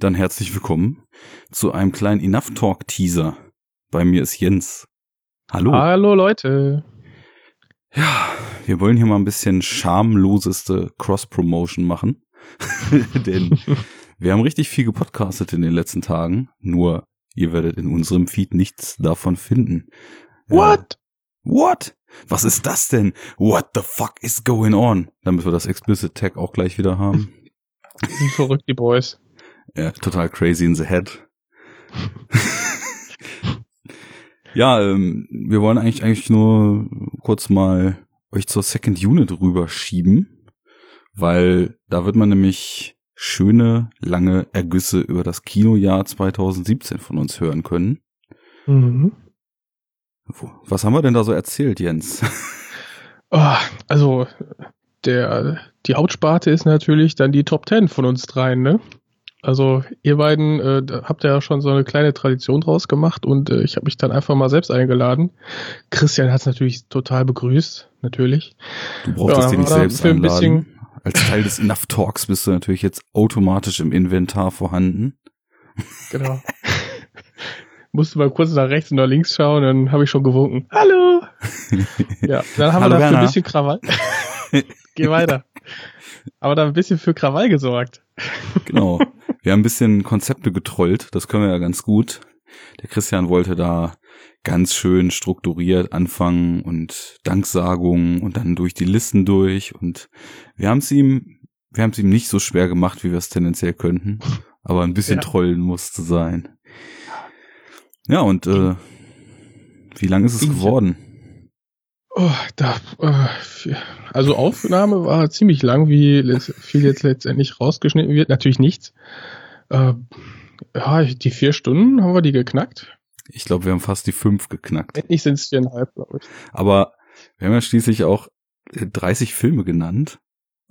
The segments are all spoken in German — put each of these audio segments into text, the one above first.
Dann herzlich willkommen zu einem kleinen Enough Talk Teaser. Bei mir ist Jens. Hallo. Hallo Leute. Ja, wir wollen hier mal ein bisschen schamloseste Cross-Promotion machen. Denn wir haben richtig viel gepodcastet in den letzten Tagen. Nur ihr werdet in unserem Feed nichts davon finden. What? Äh, what? Was ist das denn? What the fuck is going on? Damit wir das Explicit Tag auch gleich wieder haben. Sind verrückt, die Boys. Ja, total crazy in the head. ja, ähm, wir wollen eigentlich eigentlich nur kurz mal euch zur Second Unit rüberschieben, weil da wird man nämlich schöne, lange Ergüsse über das Kinojahr 2017 von uns hören können. Mhm. Was haben wir denn da so erzählt, Jens? Oh, also der die Hauptsparte ist natürlich dann die Top Ten von uns dreien, ne? Also ihr beiden äh, habt ja schon so eine kleine Tradition draus gemacht und äh, ich habe mich dann einfach mal selbst eingeladen. Christian hat es natürlich total begrüßt, natürlich. Du brauchst ja, dir nicht selbst einladen. Bisschen, Als Teil des Enough Talks bist du natürlich jetzt automatisch im Inventar vorhanden. Genau. Musste mal kurz nach rechts und nach links schauen, dann habe ich schon gewunken. Hallo! ja, dann haben Hallo, wir dafür ein bisschen Krawall. Geh weiter. Aber da ein bisschen für Krawall gesorgt. Genau. Wir haben ein bisschen Konzepte getrollt, das können wir ja ganz gut. Der Christian wollte da ganz schön strukturiert anfangen und Danksagungen und dann durch die Listen durch und wir haben es ihm, wir haben es ihm nicht so schwer gemacht, wie wir es tendenziell könnten, aber ein bisschen ja. trollen musste sein. Ja, und äh, wie lang ist es geworden? Oh, da, äh, also Aufnahme war ziemlich lang, wie viel jetzt letztendlich rausgeschnitten wird. Natürlich nichts. Äh, ja, die vier Stunden haben wir die geknackt. Ich glaube, wir haben fast die fünf geknackt. Endlich sind es viereinhalb, glaube ich. Aber wir haben ja schließlich auch 30 Filme genannt.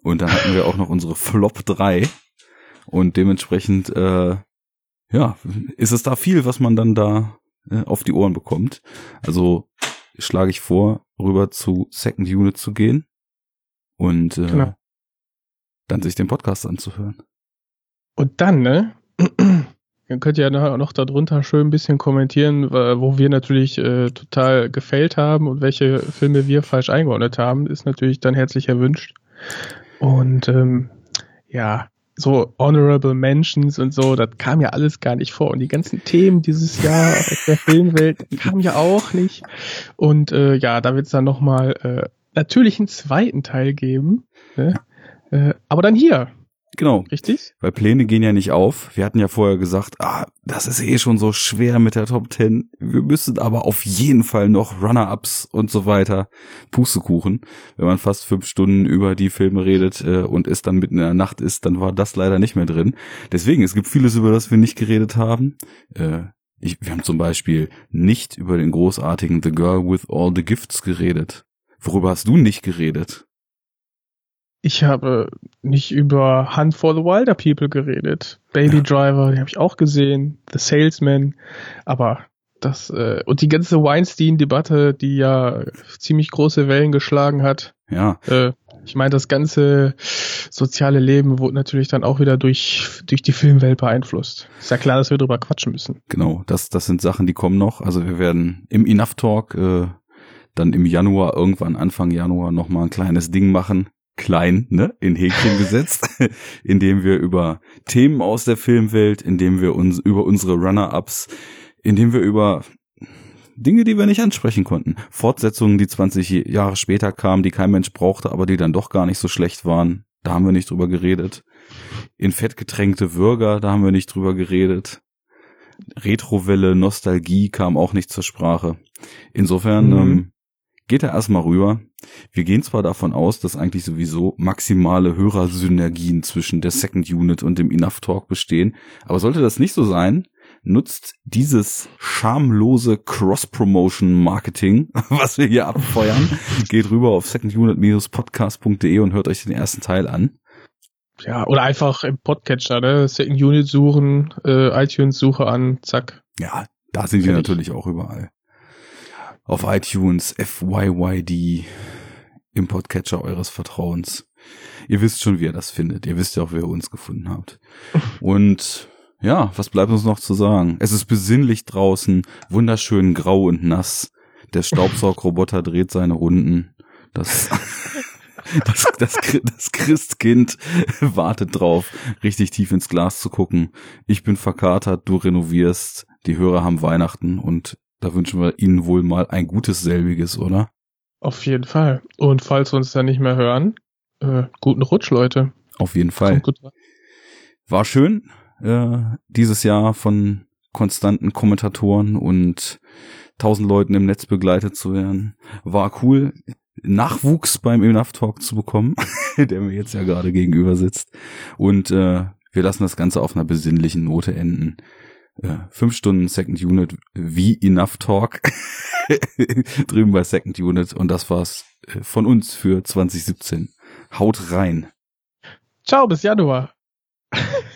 Und dann hatten wir auch noch unsere Flop 3. Und dementsprechend, äh, ja, ist es da viel, was man dann da äh, auf die Ohren bekommt. Also schlage ich vor, rüber zu Second Unit zu gehen und äh, genau. dann sich den Podcast anzuhören. Und dann, ne? Dann könnt ihr ja noch darunter schön ein bisschen kommentieren, wo wir natürlich äh, total gefällt haben und welche Filme wir falsch eingeordnet haben, ist natürlich dann herzlich erwünscht. Und ähm, ja, so Honorable Mentions und so, das kam ja alles gar nicht vor. Und die ganzen Themen dieses Jahr aus der Filmwelt kamen ja auch nicht. Und äh, ja, da wird es dann nochmal äh, natürlich einen zweiten Teil geben. Ne? Äh, aber dann hier, Genau. Richtig? Weil Pläne gehen ja nicht auf. Wir hatten ja vorher gesagt, ah, das ist eh schon so schwer mit der Top Ten. Wir müssen aber auf jeden Fall noch Runner-Ups und so weiter. Pustekuchen. Wenn man fast fünf Stunden über die Filme redet äh, und es dann mitten in der Nacht ist, dann war das leider nicht mehr drin. Deswegen, es gibt vieles, über das wir nicht geredet haben. Äh, ich, wir haben zum Beispiel nicht über den großartigen The Girl with All the Gifts geredet. Worüber hast du nicht geredet? Ich habe nicht über Hunt for the Wilder People geredet. Baby ja. Driver, die habe ich auch gesehen. The Salesman. Aber das, äh, und die ganze Weinstein-Debatte, die ja ziemlich große Wellen geschlagen hat. Ja. Äh, ich meine, das ganze soziale Leben wurde natürlich dann auch wieder durch, durch die Filmwelt beeinflusst. Ist ja klar, dass wir drüber quatschen müssen. Genau, das, das sind Sachen, die kommen noch. Also wir werden im Enough Talk äh, dann im Januar, irgendwann Anfang Januar nochmal ein kleines Ding machen klein, ne, in Häkchen gesetzt, indem wir über Themen aus der Filmwelt, indem wir uns über unsere Runner-Ups, indem wir über Dinge, die wir nicht ansprechen konnten. Fortsetzungen, die 20 Jahre später kamen, die kein Mensch brauchte, aber die dann doch gar nicht so schlecht waren. Da haben wir nicht drüber geredet. In Fett getränkte Würger, da haben wir nicht drüber geredet. Retrowelle, Nostalgie kam auch nicht zur Sprache. Insofern mhm. ähm, geht er erstmal rüber. Wir gehen zwar davon aus, dass eigentlich sowieso maximale Hörersynergien zwischen der Second Unit und dem Enough Talk bestehen, aber sollte das nicht so sein, nutzt dieses schamlose Cross-Promotion-Marketing, was wir hier abfeuern, geht rüber auf secondunit-podcast.de und hört euch den ersten Teil an. Ja, oder einfach im Podcatcher, ne? Second Unit suchen, äh, iTunes-Suche an, zack. Ja, da sind wir natürlich auch überall auf iTunes, FYYD, im Podcatcher eures Vertrauens. Ihr wisst schon, wie ihr das findet. Ihr wisst ja auch, wer ihr uns gefunden habt. Und ja, was bleibt uns noch zu sagen? Es ist besinnlich draußen, wunderschön grau und nass. Der Staubsaugroboter dreht seine Runden. Das, das, das, das Christkind wartet drauf, richtig tief ins Glas zu gucken. Ich bin verkatert, du renovierst, die Hörer haben Weihnachten und da wünschen wir Ihnen wohl mal ein gutes selbiges, oder? Auf jeden Fall. Und falls wir uns dann nicht mehr hören, äh, guten Rutsch, Leute. Auf jeden Fall. War schön, äh, dieses Jahr von konstanten Kommentatoren und tausend Leuten im Netz begleitet zu werden. War cool, Nachwuchs beim Enough Talk zu bekommen, der mir jetzt ja gerade gegenüber sitzt. Und äh, wir lassen das Ganze auf einer besinnlichen Note enden. Äh, fünf Stunden Second Unit wie Enough Talk drüben bei Second Unit und das war's äh, von uns für 2017. Haut rein. Ciao, bis Januar.